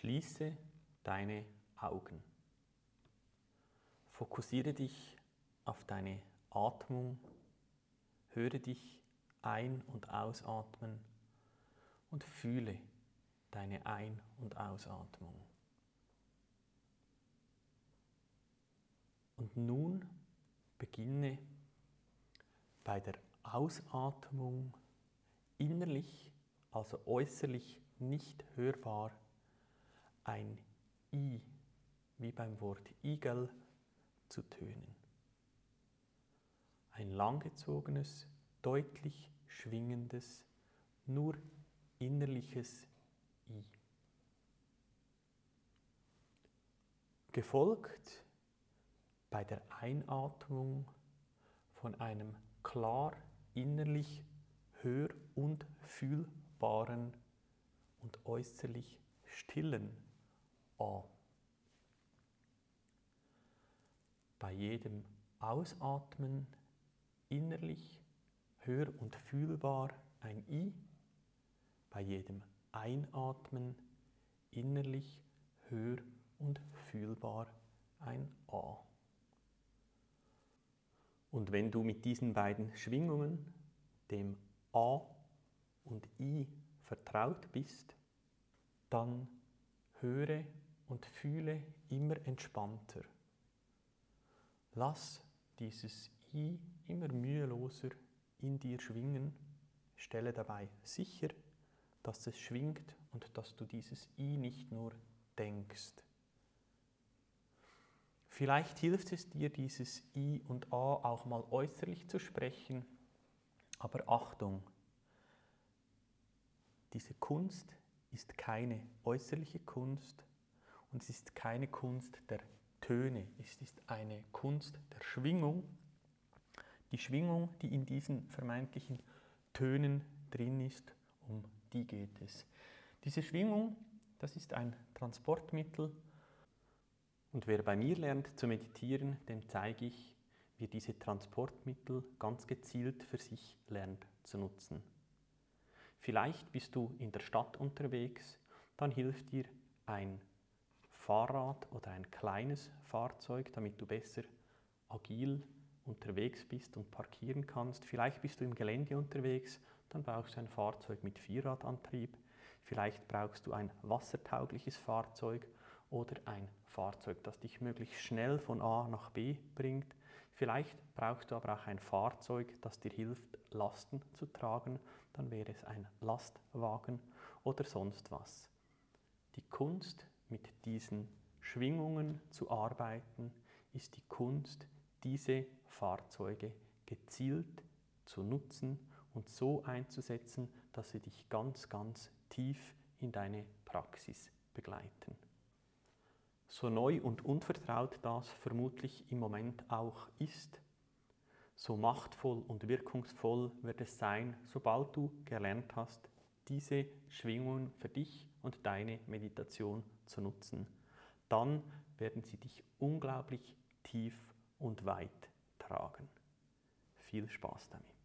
Schließe deine Augen. Fokussiere dich auf deine Atmung, höre dich ein- und ausatmen und fühle deine Ein- und Ausatmung. Und nun beginne bei der Ausatmung innerlich, also äußerlich nicht hörbar, ein I wie beim Wort Igel zu tönen. Ein langgezogenes, deutlich schwingendes, nur innerliches I. Gefolgt bei der Einatmung von einem klar innerlich hör- und fühlbaren und äußerlich stillen A. Bei jedem Ausatmen innerlich hör- und fühlbar ein I, bei jedem Einatmen innerlich hör- und fühlbar ein A. Und wenn du mit diesen beiden Schwingungen, dem A und I, vertraut bist, dann höre und fühle immer entspannter. Lass dieses I immer müheloser in dir schwingen. Stelle dabei sicher, dass es schwingt und dass du dieses I nicht nur denkst. Vielleicht hilft es dir, dieses I und A auch mal äußerlich zu sprechen, aber Achtung, diese Kunst ist keine äußerliche Kunst und es ist keine Kunst der Töne, es ist eine Kunst der Schwingung. Die Schwingung, die in diesen vermeintlichen Tönen drin ist, um die geht es. Diese Schwingung, das ist ein Transportmittel und wer bei mir lernt zu meditieren, dem zeige ich, wie diese Transportmittel ganz gezielt für sich lernt zu nutzen. Vielleicht bist du in der Stadt unterwegs, dann hilft dir ein Fahrrad oder ein kleines Fahrzeug, damit du besser agil unterwegs bist und parkieren kannst. Vielleicht bist du im Gelände unterwegs, dann brauchst du ein Fahrzeug mit Vierradantrieb. Vielleicht brauchst du ein wassertaugliches Fahrzeug oder ein Fahrzeug, das dich möglichst schnell von A nach B bringt. Vielleicht brauchst du aber auch ein Fahrzeug, das dir hilft, Lasten zu tragen. Dann wäre es ein Lastwagen oder sonst was. Die Kunst, mit diesen Schwingungen zu arbeiten, ist die Kunst, diese Fahrzeuge gezielt zu nutzen und so einzusetzen, dass sie dich ganz, ganz tief in deine Praxis begleiten. So neu und unvertraut das vermutlich im Moment auch ist, so machtvoll und wirkungsvoll wird es sein, sobald du gelernt hast, diese Schwingungen für dich und deine Meditation zu nutzen. Dann werden sie dich unglaublich tief und weit tragen. Viel Spaß damit.